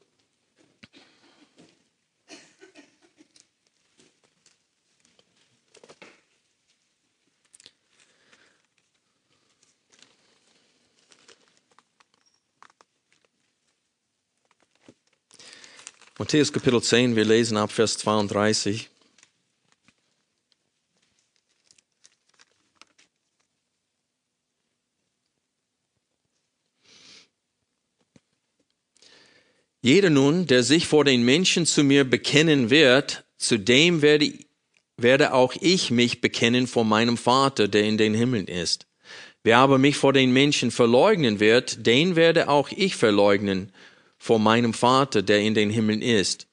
Matthäus Kapitel 10, wir lesen ab Vers 32. Jeder nun, der sich vor den Menschen zu mir bekennen wird, zu dem werde, werde auch ich mich bekennen vor meinem Vater, der in den Himmeln ist. Wer aber mich vor den Menschen verleugnen wird, den werde auch ich verleugnen vor meinem Vater, der in den Himmeln ist.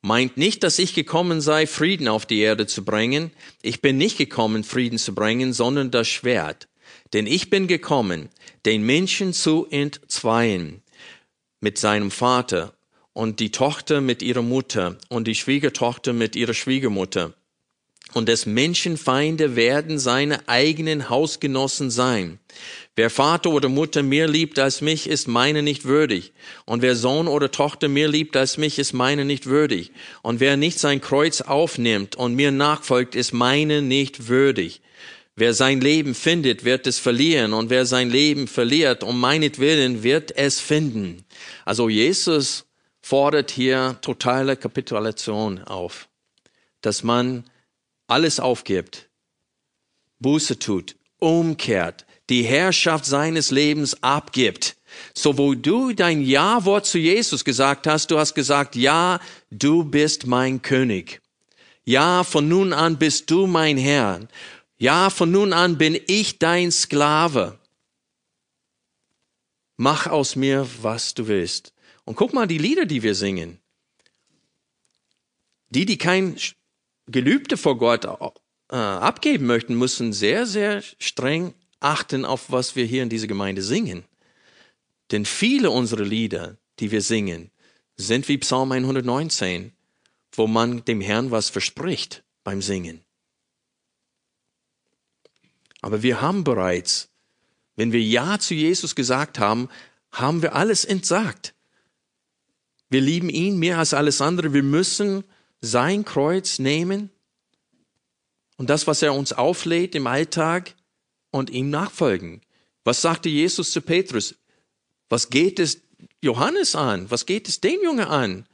Meint nicht, dass ich gekommen sei, Frieden auf die Erde zu bringen. Ich bin nicht gekommen, Frieden zu bringen, sondern das Schwert. Denn ich bin gekommen, den Menschen zu entzweien mit seinem Vater und die Tochter mit ihrer Mutter und die Schwiegertochter mit ihrer Schwiegermutter. Und des Menschen Feinde werden seine eigenen Hausgenossen sein. Wer Vater oder Mutter mehr liebt als mich, ist meine nicht würdig. Und wer Sohn oder Tochter mehr liebt als mich, ist meine nicht würdig. Und wer nicht sein Kreuz aufnimmt und mir nachfolgt, ist meine nicht würdig. Wer sein Leben findet, wird es verlieren. Und wer sein Leben verliert, um meinetwillen, wird es finden. Also Jesus fordert hier totale Kapitulation auf. Dass man alles aufgibt, Buße tut, umkehrt, die Herrschaft seines Lebens abgibt. So wo du dein Ja-Wort zu Jesus gesagt hast, du hast gesagt, ja, du bist mein König. Ja, von nun an bist du mein Herr. Ja, von nun an bin ich dein Sklave. Mach aus mir, was du willst. Und guck mal die Lieder, die wir singen. Die, die kein Gelübde vor Gott äh, abgeben möchten, müssen sehr, sehr streng achten auf, was wir hier in dieser Gemeinde singen. Denn viele unserer Lieder, die wir singen, sind wie Psalm 119, wo man dem Herrn was verspricht beim Singen. Aber wir haben bereits, wenn wir Ja zu Jesus gesagt haben, haben wir alles entsagt. Wir lieben ihn mehr als alles andere. Wir müssen sein Kreuz nehmen und das, was er uns auflädt im Alltag und ihm nachfolgen. Was sagte Jesus zu Petrus? Was geht es Johannes an? Was geht es den Junge an?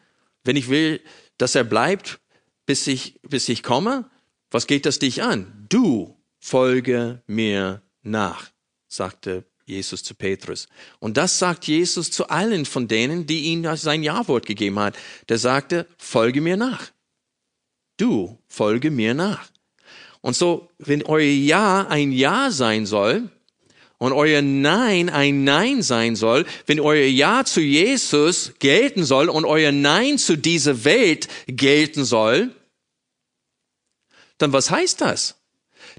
Wenn ich will, dass er bleibt, bis ich, bis ich komme, was geht das dich an? Du folge mir nach, sagte Jesus zu Petrus. Und das sagt Jesus zu allen von denen, die ihm sein Ja-Wort gegeben hat. Der sagte, folge mir nach. Du folge mir nach. Und so, wenn euer Ja ein Ja sein soll und euer Nein ein Nein sein soll, wenn euer Ja zu Jesus gelten soll und euer Nein zu dieser Welt gelten soll, dann was heißt das?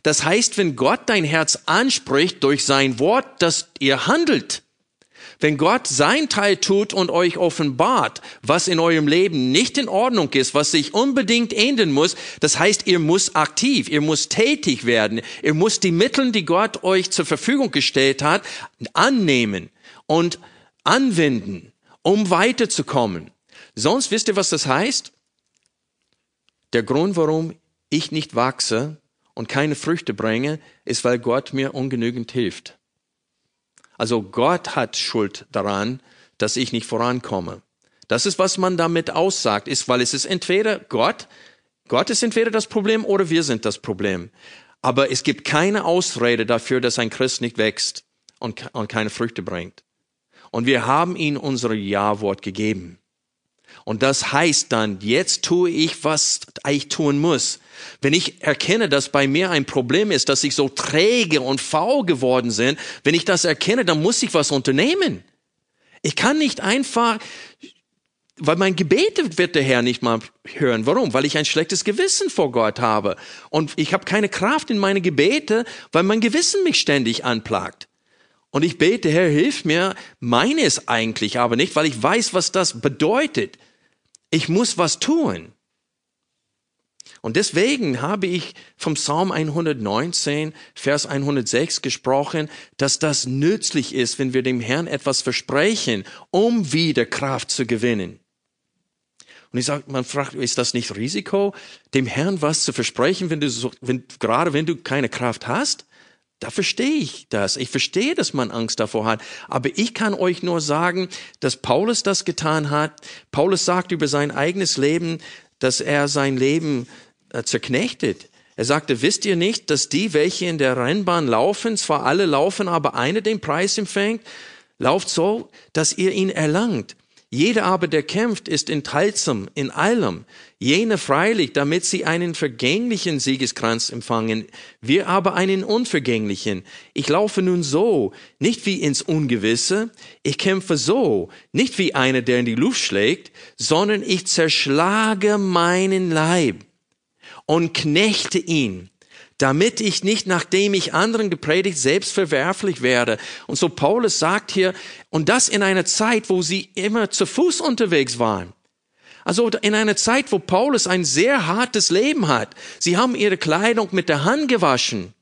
Das heißt, wenn Gott dein Herz anspricht durch sein Wort, dass ihr handelt. Wenn Gott sein Teil tut und euch offenbart, was in eurem Leben nicht in Ordnung ist, was sich unbedingt ändern muss, das heißt, ihr muss aktiv, ihr muss tätig werden, ihr muss die Mittel, die Gott euch zur Verfügung gestellt hat, annehmen und anwenden, um weiterzukommen. Sonst wisst ihr, was das heißt? Der Grund, warum ich nicht wachse, und keine Früchte bringe, ist, weil Gott mir ungenügend hilft. Also Gott hat Schuld daran, dass ich nicht vorankomme. Das ist, was man damit aussagt, ist, weil es ist entweder Gott, Gott ist entweder das Problem oder wir sind das Problem. Aber es gibt keine Ausrede dafür, dass ein Christ nicht wächst und, und keine Früchte bringt. Und wir haben ihm unser Ja-Wort gegeben. Und das heißt dann, jetzt tue ich, was ich tun muss. Wenn ich erkenne, dass bei mir ein Problem ist, dass ich so träge und faul geworden bin, wenn ich das erkenne, dann muss ich was unternehmen. Ich kann nicht einfach, weil mein Gebete wird der Herr nicht mal hören. Warum? Weil ich ein schlechtes Gewissen vor Gott habe. Und ich habe keine Kraft in meine Gebete, weil mein Gewissen mich ständig anplagt. Und ich bete, Herr, hilf mir, meine es eigentlich aber nicht, weil ich weiß, was das bedeutet. Ich muss was tun. Und deswegen habe ich vom Psalm 119, Vers 106 gesprochen, dass das nützlich ist, wenn wir dem Herrn etwas versprechen, um wieder Kraft zu gewinnen. Und ich sage, man fragt, ist das nicht Risiko, dem Herrn was zu versprechen, wenn du so, wenn, gerade wenn du keine Kraft hast? Da verstehe ich das. Ich verstehe, dass man Angst davor hat. Aber ich kann euch nur sagen, dass Paulus das getan hat. Paulus sagt über sein eigenes Leben, dass er sein Leben zerknechtet. Er sagte, wisst ihr nicht, dass die, welche in der Rennbahn laufen, zwar alle laufen, aber einer den Preis empfängt? Lauft so, dass ihr ihn erlangt. Jeder aber, der kämpft, ist enthaltsam in allem. Jene freilich, damit sie einen vergänglichen Siegeskranz empfangen, wir aber einen unvergänglichen. Ich laufe nun so, nicht wie ins Ungewisse, ich kämpfe so, nicht wie einer, der in die Luft schlägt, sondern ich zerschlage meinen Leib und knechte ihn damit ich nicht, nachdem ich anderen gepredigt, selbst verwerflich werde. Und so Paulus sagt hier, und das in einer Zeit, wo sie immer zu Fuß unterwegs waren. Also in einer Zeit, wo Paulus ein sehr hartes Leben hat. Sie haben ihre Kleidung mit der Hand gewaschen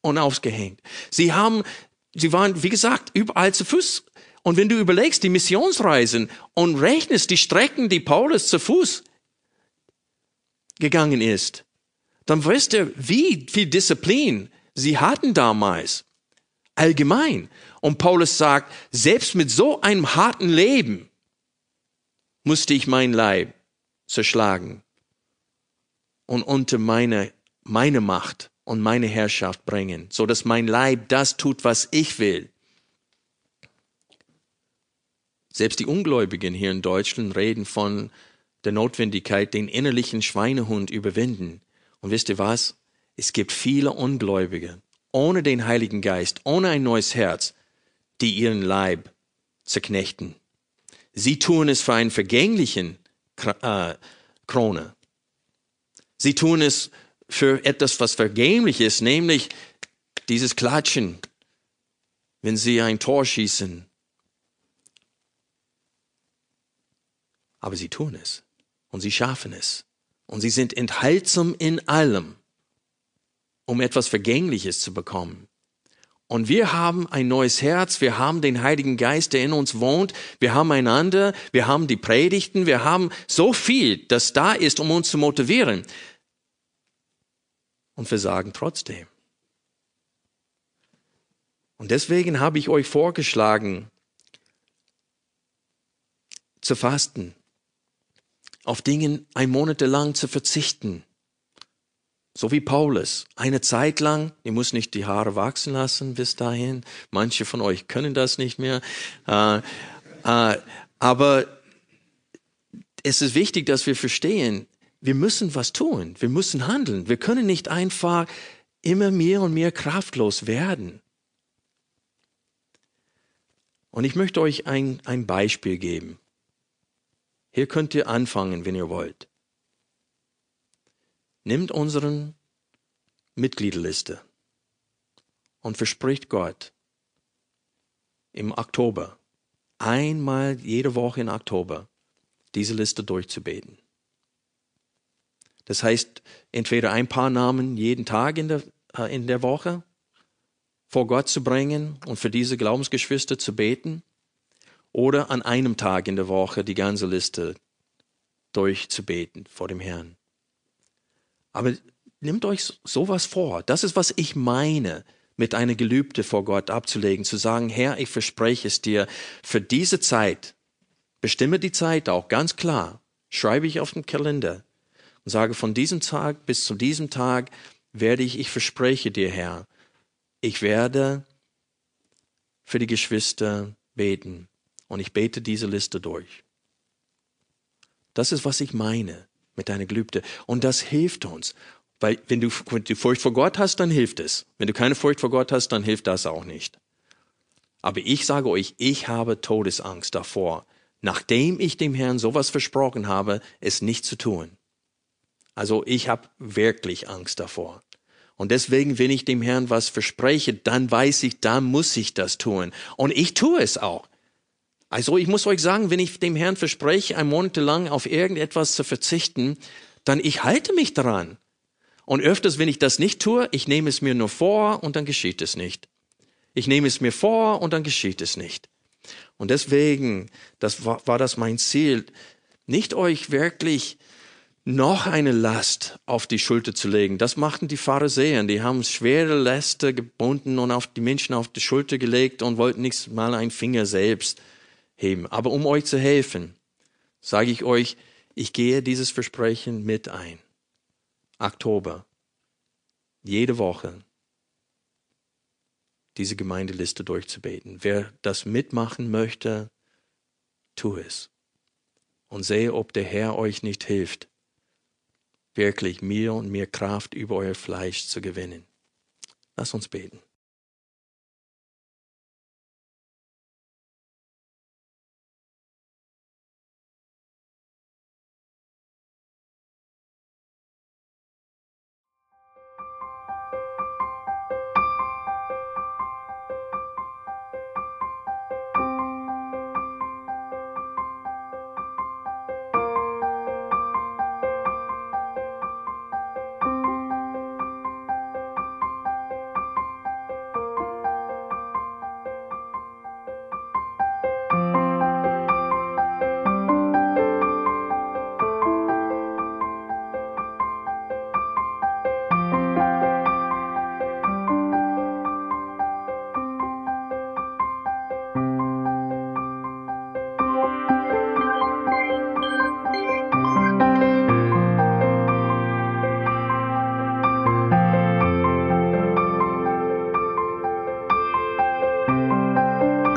und ausgehängt. Sie haben, sie waren, wie gesagt, überall zu Fuß. Und wenn du überlegst, die Missionsreisen und rechnest die Strecken, die Paulus zu Fuß gegangen ist, dann wisst ihr, wie viel Disziplin sie hatten damals. Allgemein. Und Paulus sagt, selbst mit so einem harten Leben musste ich mein Leib zerschlagen und unter meine, meine Macht und meine Herrschaft bringen, so dass mein Leib das tut, was ich will. Selbst die Ungläubigen hier in Deutschland reden von der Notwendigkeit, den innerlichen Schweinehund überwinden. Und wisst ihr was? Es gibt viele Ungläubige ohne den Heiligen Geist, ohne ein neues Herz, die ihren Leib zerknechten. Sie tun es für einen vergänglichen äh, Krone. Sie tun es für etwas, was vergänglich ist, nämlich dieses Klatschen, wenn sie ein Tor schießen. Aber sie tun es und sie schaffen es. Und sie sind enthaltsam in allem, um etwas Vergängliches zu bekommen. Und wir haben ein neues Herz, wir haben den Heiligen Geist, der in uns wohnt, wir haben einander, wir haben die Predigten, wir haben so viel, das da ist, um uns zu motivieren. Und wir sagen trotzdem. Und deswegen habe ich euch vorgeschlagen, zu fasten, auf Dingen ein Monat lang zu verzichten, so wie Paulus, eine Zeit lang, ihr muss nicht die Haare wachsen lassen bis dahin. Manche von euch können das nicht mehr. Äh, äh, aber es ist wichtig, dass wir verstehen, wir müssen was tun. Wir müssen handeln. Wir können nicht einfach immer mehr und mehr kraftlos werden. Und ich möchte euch ein, ein Beispiel geben. Hier könnt ihr anfangen, wenn ihr wollt. Nimmt unseren Mitgliederliste und verspricht Gott im Oktober, einmal jede Woche in Oktober, diese Liste durchzubeten. Das heißt, entweder ein paar Namen jeden Tag in der, äh, in der Woche vor Gott zu bringen und für diese Glaubensgeschwister zu beten oder an einem Tag in der Woche die ganze Liste durchzubeten vor dem Herrn. Aber nehmt euch sowas vor. Das ist, was ich meine, mit einer Gelübde vor Gott abzulegen, zu sagen, Herr, ich verspreche es dir, für diese Zeit, bestimme die Zeit auch ganz klar, schreibe ich auf den Kalender und sage, von diesem Tag bis zu diesem Tag werde ich, ich verspreche dir, Herr, ich werde für die Geschwister beten und ich bete diese Liste durch. Das ist, was ich meine mit deiner Gelübde. Und das hilft uns. Weil wenn du, wenn du Furcht vor Gott hast, dann hilft es. Wenn du keine Furcht vor Gott hast, dann hilft das auch nicht. Aber ich sage euch, ich habe Todesangst davor, nachdem ich dem Herrn sowas versprochen habe, es nicht zu tun. Also ich habe wirklich Angst davor. Und deswegen, wenn ich dem Herrn was verspreche, dann weiß ich, dann muss ich das tun. Und ich tue es auch. Also ich muss euch sagen, wenn ich dem Herrn verspreche, ein Monat lang auf irgendetwas zu verzichten, dann ich halte mich daran. Und öfters, wenn ich das nicht tue, ich nehme es mir nur vor und dann geschieht es nicht. Ich nehme es mir vor und dann geschieht es nicht. Und deswegen, das war, war das mein Ziel, nicht euch wirklich noch eine Last auf die Schulter zu legen. Das machten die Pharisäer. Die haben schwere Läste gebunden und auf die Menschen auf die Schulter gelegt und wollten nicht mal einen Finger selbst heben. Aber um euch zu helfen, sage ich euch, ich gehe dieses Versprechen mit ein. Oktober. Jede Woche diese Gemeindeliste durchzubeten. Wer das mitmachen möchte, tu es. Und sehe, ob der Herr euch nicht hilft, wirklich mehr und mehr Kraft über euer Fleisch zu gewinnen. Lass uns beten.